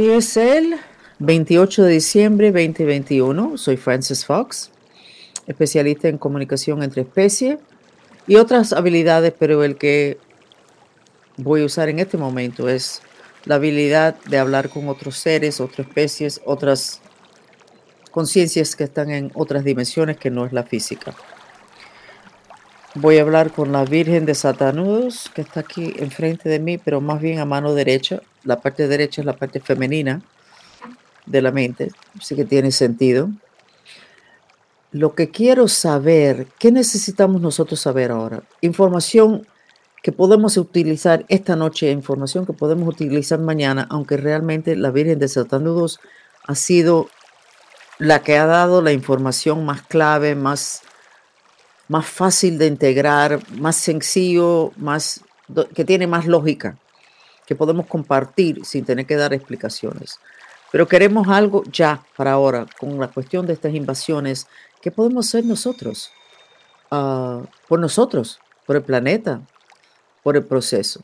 Hoy es el 28 de diciembre 2021. Soy Francis Fox, especialista en comunicación entre especies y otras habilidades, pero el que voy a usar en este momento es la habilidad de hablar con otros seres, otras especies, otras conciencias que están en otras dimensiones que no es la física. Voy a hablar con la Virgen de Satanudos, que está aquí enfrente de mí, pero más bien a mano derecha. La parte derecha es la parte femenina de la mente, así que tiene sentido. Lo que quiero saber, ¿qué necesitamos nosotros saber ahora? Información que podemos utilizar esta noche, información que podemos utilizar mañana, aunque realmente la Virgen de Satanudos ha sido la que ha dado la información más clave, más más fácil de integrar, más sencillo, más que tiene más lógica, que podemos compartir sin tener que dar explicaciones. Pero queremos algo ya para ahora con la cuestión de estas invasiones. ¿Qué podemos hacer nosotros? Ah, por nosotros, por el planeta, por el proceso.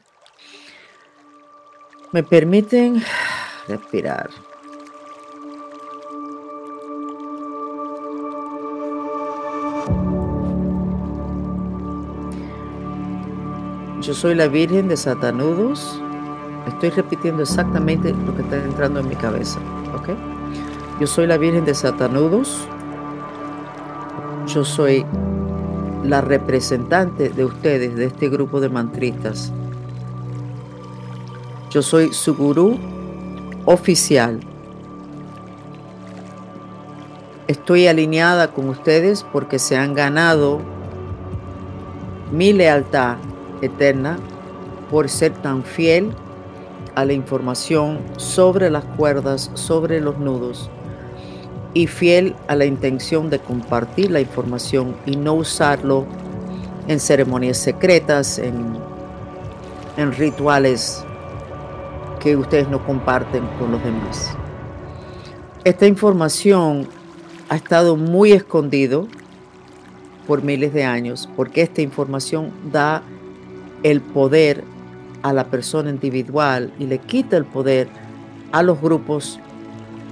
¿Me permiten respirar? Yo soy la Virgen de Satanudos. Estoy repitiendo exactamente lo que está entrando en mi cabeza. ¿Ok? Yo soy la Virgen de Satanudos. Yo soy la representante de ustedes, de este grupo de mantristas. Yo soy su gurú oficial. Estoy alineada con ustedes porque se han ganado mi lealtad eterna por ser tan fiel a la información sobre las cuerdas, sobre los nudos y fiel a la intención de compartir la información y no usarlo en ceremonias secretas, en, rituales que ustedes no comparten con los demás. Esta información ha estado muy escondido por miles de años porque esta información da el poder a la persona individual y le quita el poder a los grupos,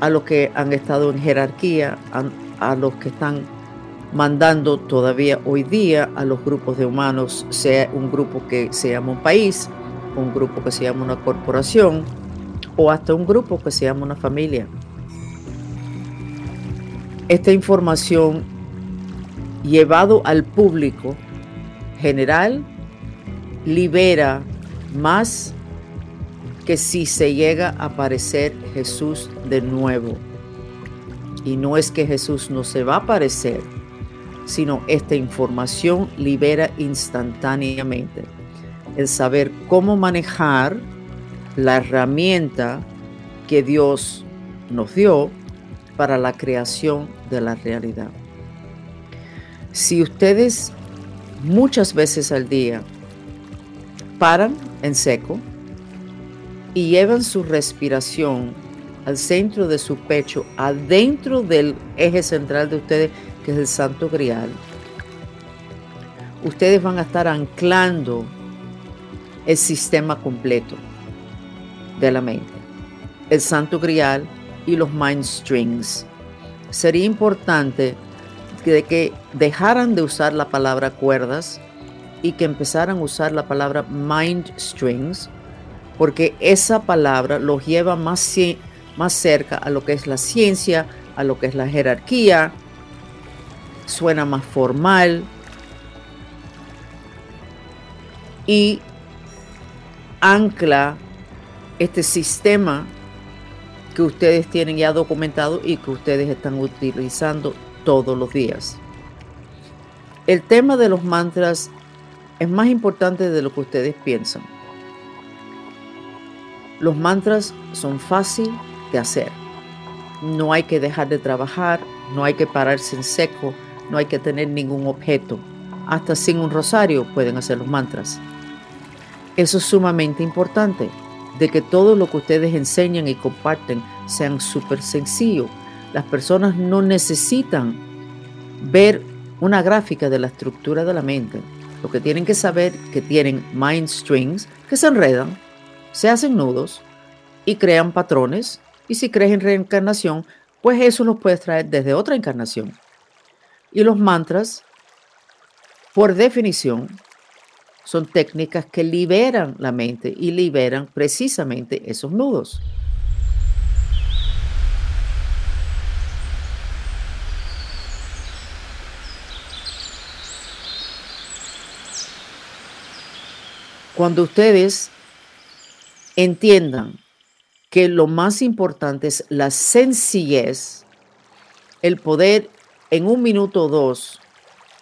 a los que han estado en jerarquía, a, los que están mandando todavía hoy día a los grupos de humanos, sea un grupo que se llama un país, un grupo que se llama una corporación o hasta un grupo que se llama una familia. Esta información llevado al público general libera más que si se llega a aparecer Jesús de nuevo. Y no es que Jesús no se va a aparecer, sino esta información libera instantáneamente el saber cómo manejar la herramienta que Dios nos dio para la creación de la realidad. Si ustedes muchas veces al día paran en seco y llevan su respiración al centro de su pecho, adentro del eje central de ustedes, que es el Santo Grial. Ustedes van a estar anclando el sistema completo de la mente, el Santo Grial y los Mind Strings. Sería importante que dejaran de usar la palabra cuerdas y que empezaran a usar la palabra mind strings, porque esa palabra los lleva más, más cerca a lo que es la ciencia, a lo que es la jerarquía, suena más formal y ancla este sistema que ustedes tienen ya documentado y que ustedes están utilizando todos los días. El tema de los mantras es más importante de lo que ustedes piensan. Los mantras son fácil de hacer. No hay que dejar de trabajar, no hay que pararse en seco, no hay que tener ningún objeto. Hasta sin un rosario pueden hacer los mantras. Eso es sumamente importante, de que todo lo que ustedes enseñan y comparten sean súper sencillo. Las personas no necesitan ver una gráfica de la estructura de la mente. Lo que tienen que saber que tienen mind strings que se enredan, se hacen nudos y crean patrones Y si crees en reencarnación, pues eso lo puedes traer desde otra encarnación. Y los mantras, por definición, son técnicas que liberan la mente y liberan precisamente esos nudos. Cuando ustedes entiendan que lo más importante es la sencillez, el poder en un minuto o dos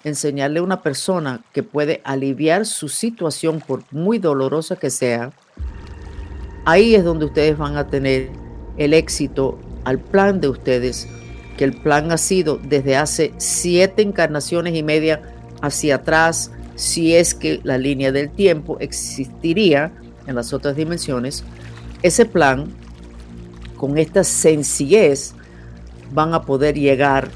enseñarle a una persona que puede aliviar su situación por muy dolorosa que sea, ahí es donde ustedes van a tener el éxito al plan de ustedes, que el plan ha sido desde hace siete encarnaciones y media hacia atrás, si es que la línea del tiempo existiría en las otras dimensiones, ese plan, con esta sencillez, van a poder llegar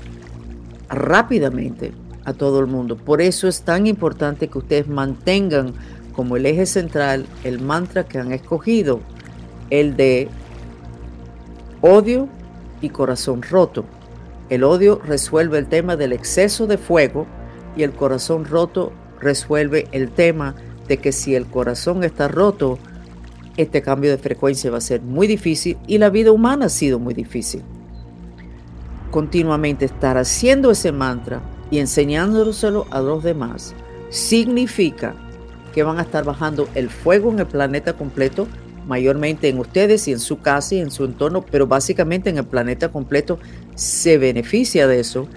rápidamente a todo el mundo. Por eso es tan importante que ustedes mantengan como el eje central el mantra que han escogido, el de odio y corazón roto. El odio resuelve el tema del exceso de fuego y el corazón roto resuelve el tema de que si el corazón está roto, este cambio de frecuencia va a ser muy difícil y la vida humana ha sido muy difícil. Continuamente estar haciendo ese mantra y enseñándoselo a los demás significa que van a estar bajando el fuego en el planeta completo, mayormente en ustedes y en su casa y en su entorno, pero básicamente en el planeta completo se beneficia de eso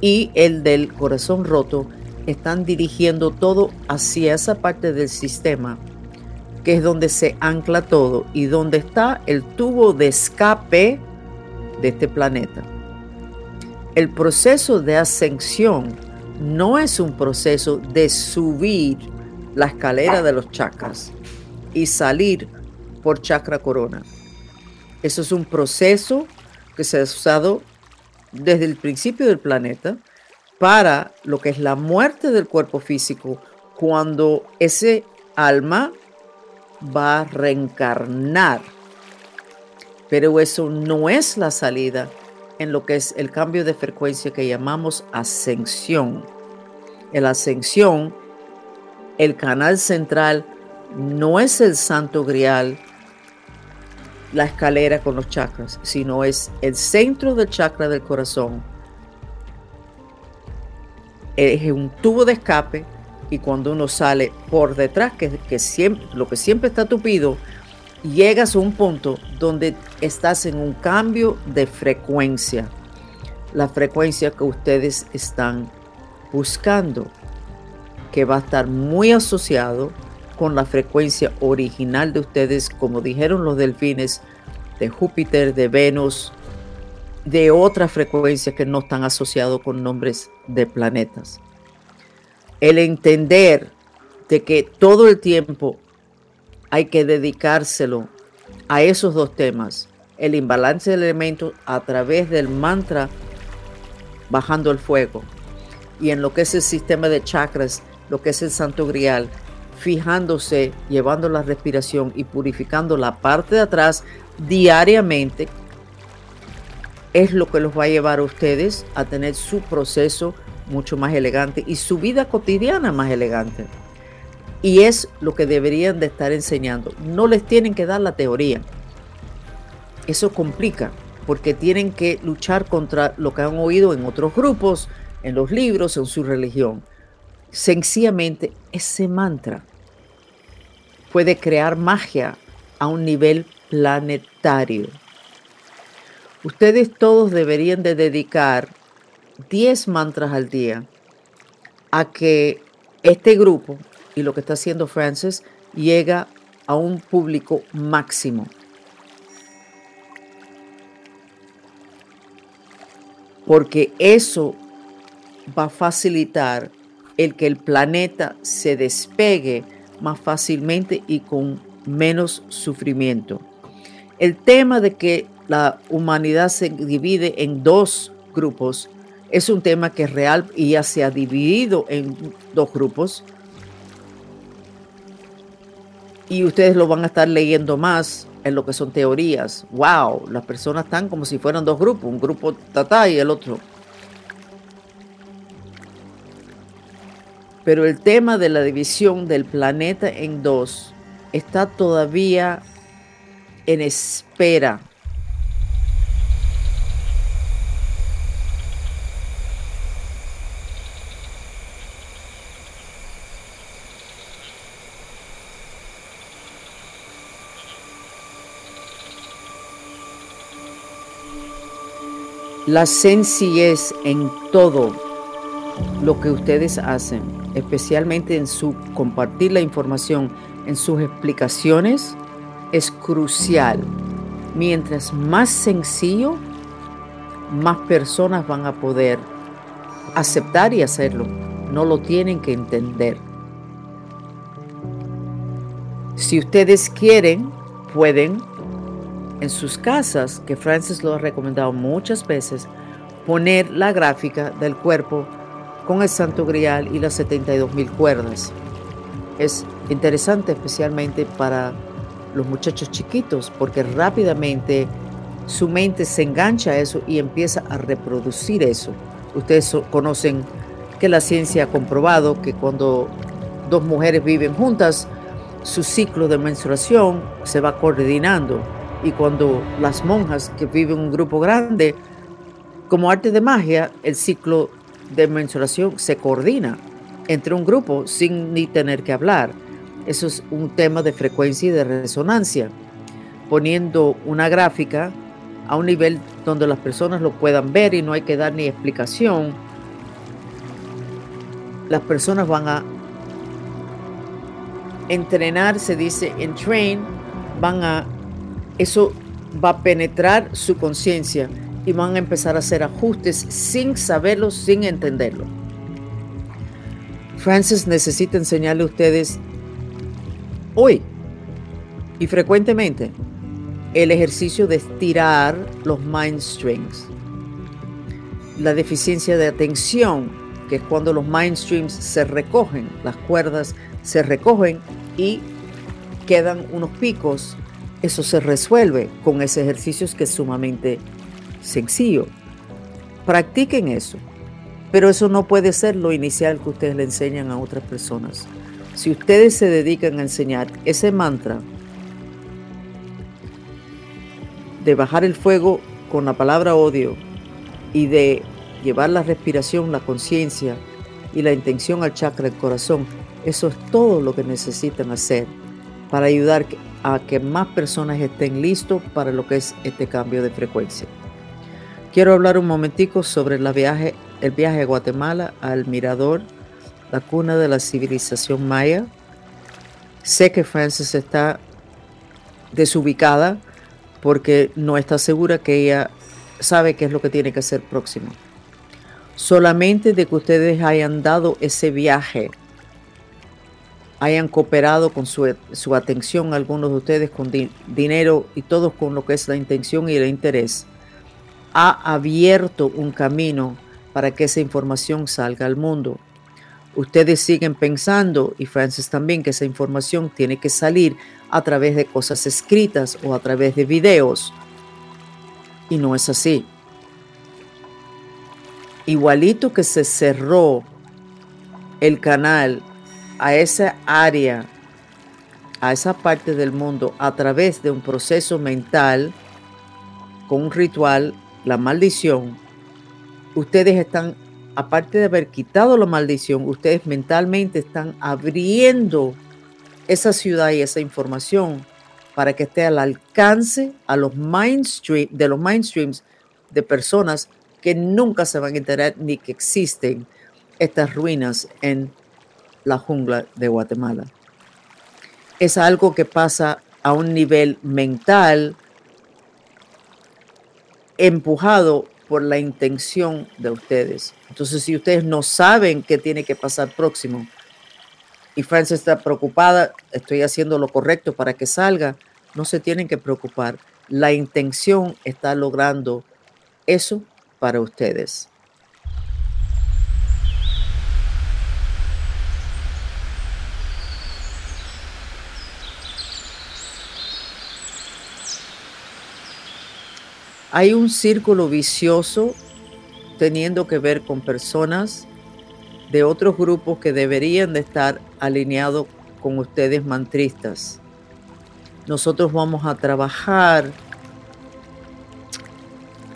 y el del corazón roto están dirigiendo todo hacia esa parte del sistema que es donde se ancla todo y donde está el tubo de escape de este planeta. El proceso de ascensión no es un proceso de subir la escalera de los chakras y salir por chakra corona. Eso es un proceso que se ha usado desde el principio del planeta para lo que es la muerte del cuerpo físico, cuando ese alma va a reencarnar. Pero eso no es la salida en lo que es el cambio de frecuencia que llamamos ascensión. En la ascensión, el canal central no es el santo grial, la escalera con los chakras, sino es el centro del chakra del corazón es un tubo de escape y cuando uno sale por detrás, que, siempre, lo que siempre está tupido, llegas a un punto donde estás en un cambio de frecuencia, la frecuencia que ustedes están buscando, que va a estar muy asociado con la frecuencia original de ustedes, como dijeron los delfines, de Júpiter, de Venus, de otras frecuencias que no están asociados con nombres de planetas. El entender de que todo el tiempo hay que dedicárselo a esos dos temas, el imbalance de elementos a través del mantra bajando el fuego y en lo que es el sistema de chakras, lo que es el santo grial, fijándose, llevando la respiración y purificando la parte de atrás diariamente es lo que los va a llevar a ustedes a tener su proceso mucho más elegante y su vida cotidiana más elegante. Y es lo que deberían de estar enseñando. No les tienen que dar la teoría. Eso complica porque tienen que luchar contra lo que han oído en otros grupos, en los libros, en su religión. Sencillamente ese mantra puede crear magia a un nivel planetario. Ustedes todos deberían de dedicar 10 mantras al día a que este grupo y lo que está haciendo Francis llega a un público máximo. Porque eso va a facilitar el que el planeta se despegue más fácilmente y con menos sufrimiento. El tema de que la humanidad se divide en dos grupos es un tema que es real y ya se ha dividido en dos grupos. Y ustedes lo van a estar leyendo más en lo que son teorías. ¡Wow! Las personas están como si fueran dos grupos, un grupo tata y el otro. Pero el tema de la división del planeta en dos está todavía en espera la sencillez en todo lo que ustedes hacen, especialmente en su compartir la información, en sus explicaciones, es crucial. Mientras más sencillo, más personas van a poder aceptar y hacerlo. No lo tienen que entender. Si ustedes quieren, pueden en sus casas, que Francis lo ha recomendado muchas veces, poner la gráfica del cuerpo con el Santo Grial y las 72 mil cuerdas. Es interesante especialmente para los muchachos chiquitos porque rápidamente su mente se engancha a eso y empieza a reproducir eso. Ustedes conocen que la ciencia ha comprobado que cuando dos mujeres viven juntas, su ciclo de menstruación se va coordinando y cuando las monjas que viven en un grupo grande, como arte de magia, el ciclo de menstruación se coordina entre un grupo sin ni tener que hablar. Eso es un tema de frecuencia y de resonancia, poniendo una gráfica a un nivel donde las personas lo puedan ver y no hay que dar ni explicación. Las personas van a entrenar, se dice en train, van a eso va a penetrar su conciencia y van a empezar a hacer ajustes sin saberlo, sin entenderlo. Francis necesita enseñarle a ustedes hoy y frecuentemente el ejercicio de estirar los mind strings. La deficiencia de atención, que es cuando los mind streams se recogen, las cuerdas se recogen y quedan unos picos eso se resuelve con ese ejercicio que es sumamente sencillo. Practiquen eso. Pero eso no puede ser lo inicial que ustedes le enseñan a otras personas. Si ustedes se dedican a enseñar ese mantra de bajar el fuego con la palabra odio y de llevar la respiración, la conciencia y la intención al chakra del corazón, eso es todo lo que necesitan hacer para ayudar a que más personas estén listos para lo que es este cambio de frecuencia. Quiero hablar un momentico sobre la viaje, el viaje a Guatemala al Mirador, la cuna de la civilización maya. Sé que Frances está desubicada porque no está segura que ella sabe qué es lo que tiene que hacer próximo. Solamente de que ustedes hayan dado ese viaje hayan cooperado con su, atención, algunos de ustedes con dinero y todos con lo que es la intención y el interés, ha abierto un camino para que esa información salga al mundo. Ustedes siguen pensando, y Francis también, que esa información tiene que salir a través de cosas escritas o a través de videos. Y no es así. Igualito que se cerró el canal a esa área, a esa parte del mundo a través de un proceso mental, con un ritual, la maldición, ustedes están, aparte de haber quitado la maldición, ustedes mentalmente están abriendo esa ciudad y esa información para que esté al alcance a los mainstream, de los mainstreams de personas que nunca se van a enterar ni que existen estas ruinas en la jungla de Guatemala. Es algo que pasa a un nivel mental empujado por la intención de ustedes. Entonces, si ustedes no saben qué tiene que pasar próximo y Frances está preocupada, estoy haciendo lo correcto para que salga, no se tienen que preocupar. La intención está logrando eso para ustedes. Hay un círculo vicioso teniendo que ver con personas de otros grupos que deberían de estar alineados con ustedes mantristas. Nosotros vamos a trabajar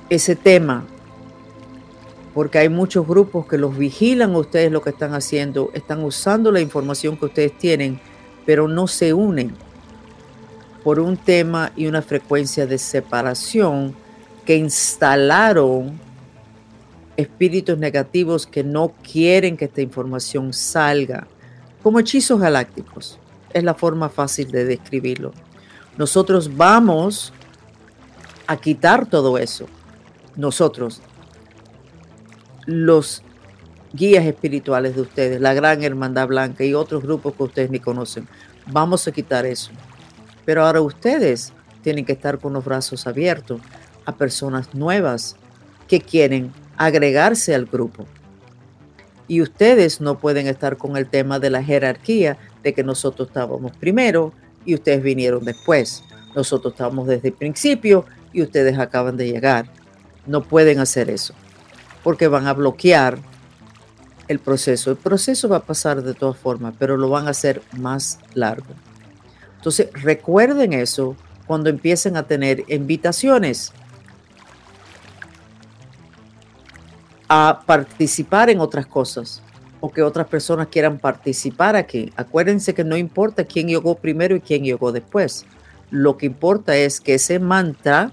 ese tema porque hay muchos grupos que los vigilan ustedes lo que están haciendo, están usando la información que ustedes tienen, pero no se unen por un tema y una frecuencia de separación que instalaron espíritus negativos que no quieren que esta información salga, como hechizos galácticos. Es la forma fácil de describirlo. Nosotros vamos a quitar todo eso. Nosotros, los guías espirituales de ustedes, la Gran Hermandad Blanca y otros grupos que ustedes ni conocen. Vamos a quitar eso. Pero ahora ustedes tienen que estar con los brazos abiertos personas nuevas que quieren agregarse al grupo. Y ustedes no pueden estar con el tema de la jerarquía, de que nosotros estábamos primero y ustedes vinieron después. Nosotros estábamos desde el principio y ustedes acaban de llegar. No pueden hacer eso porque van a bloquear el proceso. El proceso va a pasar de todas formas, pero lo van a hacer más largo. Entonces, recuerden eso cuando empiecen a tener invitaciones a participar en otras cosas o que otras personas quieran participar aquí. Acuérdense que no importa quién llegó primero y quién llegó después. Lo que importa es que ese mantra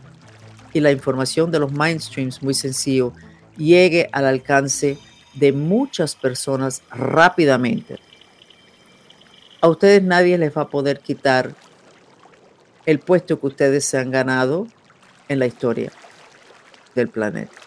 y la información de los mainstreams, muy sencillo, llegue al alcance de muchas personas rápidamente. A ustedes nadie les va a poder quitar el puesto que ustedes se han ganado en la historia del planeta.